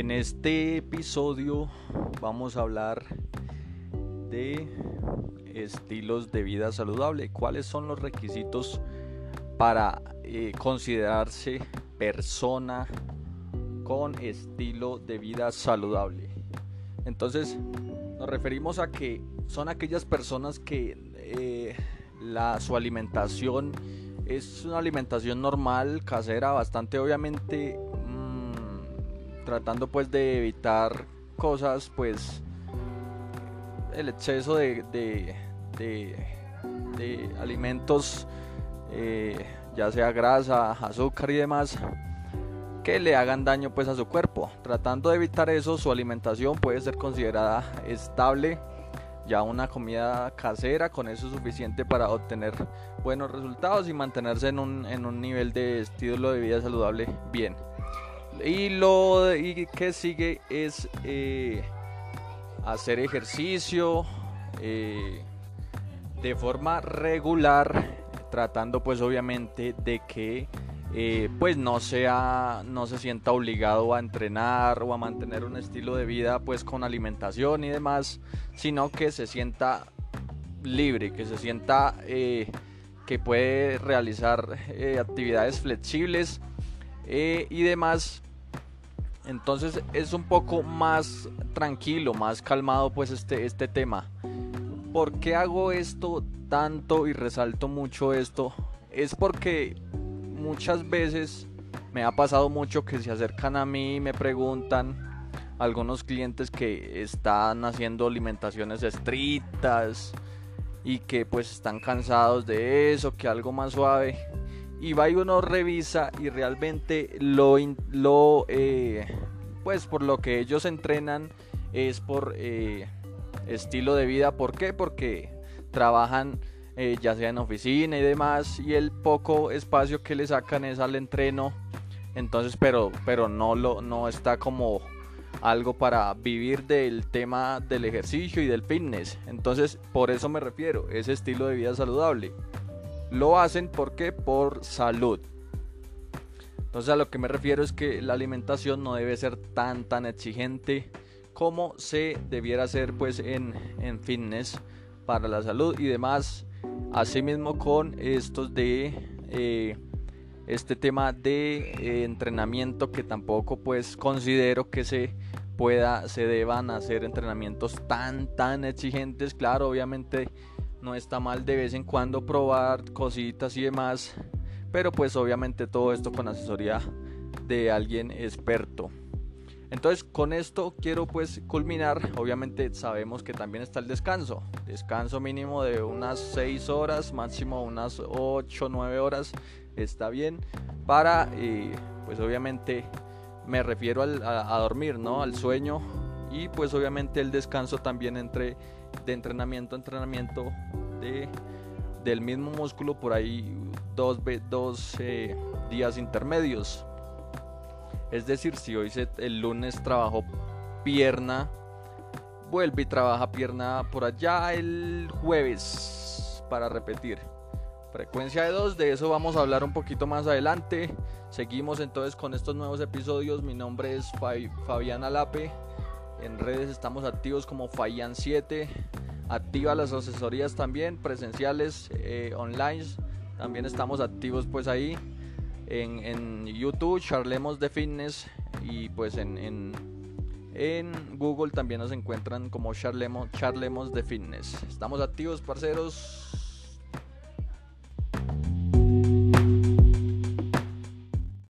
En este episodio vamos a hablar de estilos de vida saludable. ¿Cuáles son los requisitos para eh, considerarse persona con estilo de vida saludable? Entonces nos referimos a que son aquellas personas que eh, la, su alimentación es una alimentación normal, casera, bastante obviamente tratando pues de evitar cosas pues el exceso de, de, alimentos eh, ya sea grasa, azúcar y demás que le hagan daño pues a su cuerpo. Tratando de evitar eso su alimentación puede ser considerada estable. Ya una comida casera con eso es suficiente para obtener buenos resultados y mantenerse en un, en un nivel de estilo de vida saludable bien y lo que sigue es eh, hacer ejercicio eh, de forma regular, tratando pues obviamente de que eh, pues no sea no se sienta obligado a entrenar o a mantener un estilo de vida pues con alimentación y demás sino que se sienta libre que se sienta que puede realizar actividades flexibles y demás entonces es un poco más tranquilo, más calmado pues este, este tema. ¿Por qué hago esto tanto y resalto mucho esto? Es porque muchas veces me ha pasado mucho que se acercan a mí y me preguntan algunos clientes que están haciendo alimentaciones estrictas y que pues están cansados de eso, que algo más suave y va y uno revisa y realmente lo, lo eh, pues por lo que ellos entrenan es por eh, estilo de vida. ¿Por qué? Porque trabajan eh, ya sea en oficina y demás y el poco espacio que le sacan es al entreno. Entonces, pero, pero no, lo, no está como algo para vivir del tema del ejercicio y del fitness. Entonces, por eso me refiero, ese estilo de vida saludable. Lo hacen porque por salud. Entonces a lo que me refiero es que la alimentación no debe ser tan tan exigente como se debiera ser pues en, en fitness para la salud y demás. Asimismo con estos de eh, este tema de eh, entrenamiento que tampoco pues considero que se pueda se deban hacer entrenamientos tan tan exigentes. Claro, obviamente no está mal de vez en cuando probar cositas y demás, pero pues obviamente todo esto con asesoría de alguien experto. Entonces con esto quiero pues culminar, obviamente sabemos que también está el descanso, descanso mínimo de unas 6 horas, máximo unas 8 9 horas, está bien para eh, pues obviamente me refiero a, a dormir, ¿no? Al sueño y pues obviamente el descanso también entre de entrenamiento a entrenamiento de, del mismo músculo por ahí dos, dos eh, días intermedios. Es decir, si hoy el lunes trabajo pierna, vuelve y trabaja pierna por allá el jueves para repetir. Frecuencia de dos, de eso vamos a hablar un poquito más adelante. Seguimos entonces con estos nuevos episodios. Mi nombre es Fabián Alape. En redes estamos activos como Fayan7. Activa las asesorías también, presenciales, eh, online. También estamos activos pues ahí. En, YouTube, Charlemos de Fitness. Y pues en, en, Google también nos encuentran como Charlemos, Charlemos de Fitness. Estamos activos, parceros.